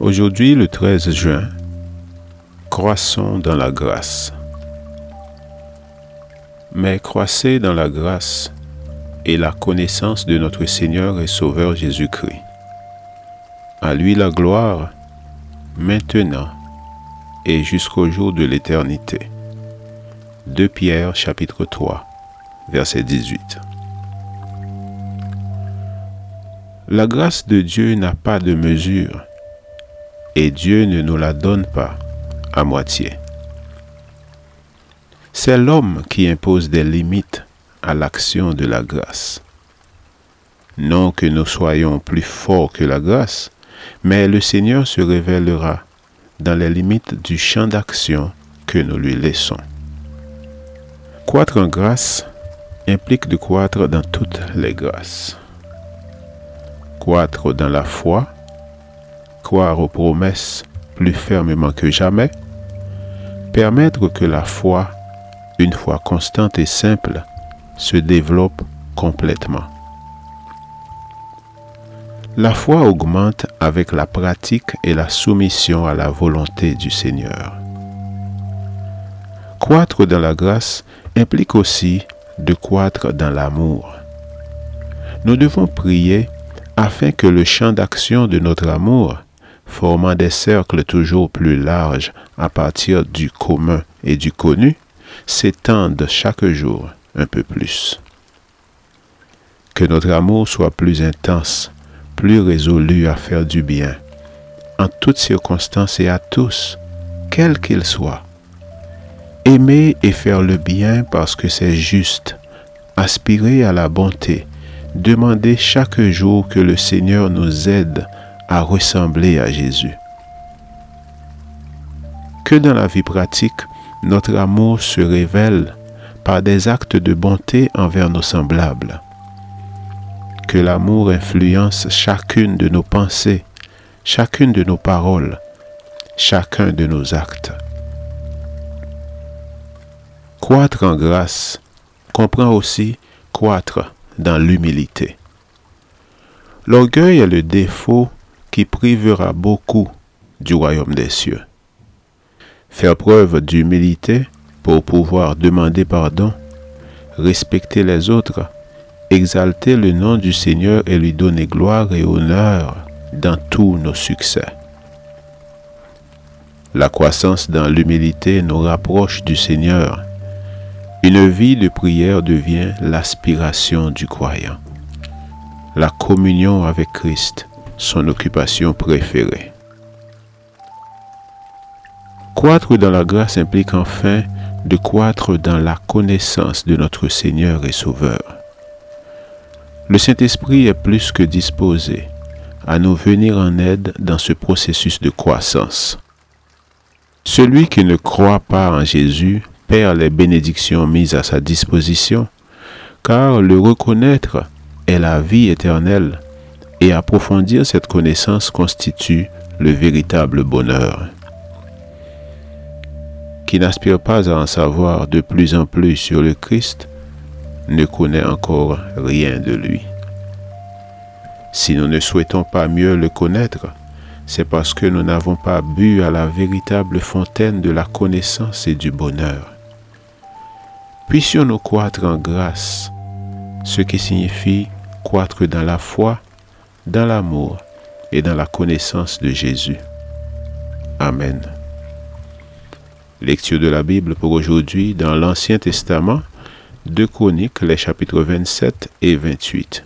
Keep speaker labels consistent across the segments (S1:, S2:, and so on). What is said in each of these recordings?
S1: Aujourd'hui, le 13 juin, croissons dans la grâce. Mais croissez dans la grâce et la connaissance de notre Seigneur et Sauveur Jésus-Christ. À lui la gloire, maintenant et jusqu'au jour de l'éternité. 2 Pierre chapitre 3, verset 18. La grâce de Dieu n'a pas de mesure et Dieu ne nous la donne pas à moitié. C'est l'homme qui impose des limites à l'action de la grâce. Non que nous soyons plus forts que la grâce, mais le Seigneur se révélera dans les limites du champ d'action que nous lui laissons. Croître en grâce implique de croître dans toutes les grâces. Croître dans la foi croire aux promesses plus fermement que jamais, permettre que la foi, une foi constante et simple, se développe complètement. La foi augmente avec la pratique et la soumission à la volonté du Seigneur. Croître dans la grâce implique aussi de croître dans l'amour. Nous devons prier afin que le champ d'action de notre amour formant des cercles toujours plus larges à partir du commun et du connu, s'étendent chaque jour un peu plus. Que notre amour soit plus intense, plus résolu à faire du bien, en toutes circonstances et à tous, quels qu'ils soient. Aimer et faire le bien parce que c'est juste, aspirer à la bonté, demander chaque jour que le Seigneur nous aide à ressembler à Jésus. Que dans la vie pratique, notre amour se révèle par des actes de bonté envers nos semblables. Que l'amour influence chacune de nos pensées, chacune de nos paroles, chacun de nos actes. Croître en grâce comprend aussi croître dans l'humilité. L'orgueil est le défaut qui privera beaucoup du royaume des cieux. Faire preuve d'humilité pour pouvoir demander pardon, respecter les autres, exalter le nom du Seigneur et lui donner gloire et honneur dans tous nos succès. La croissance dans l'humilité nous rapproche du Seigneur. Une vie de prière devient l'aspiration du croyant. La communion avec Christ son occupation préférée. Croître dans la grâce implique enfin de croître dans la connaissance de notre Seigneur et Sauveur. Le Saint-Esprit est plus que disposé à nous venir en aide dans ce processus de croissance. Celui qui ne croit pas en Jésus perd les bénédictions mises à sa disposition, car le reconnaître est la vie éternelle et approfondir cette connaissance constitue le véritable bonheur. Qui n'aspire pas à en savoir de plus en plus sur le Christ ne connaît encore rien de lui. Si nous ne souhaitons pas mieux le connaître, c'est parce que nous n'avons pas bu à la véritable fontaine de la connaissance et du bonheur. Puissions-nous croître en grâce, ce qui signifie croître dans la foi, dans l'amour et dans la connaissance de Jésus. Amen. Lecture de la Bible pour aujourd'hui dans l'Ancien Testament, de Chroniques, les chapitres 27 et 28.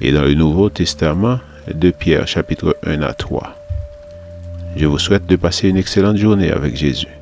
S1: Et dans le Nouveau Testament, de Pierre, chapitre 1 à 3. Je vous souhaite de passer une excellente journée avec Jésus.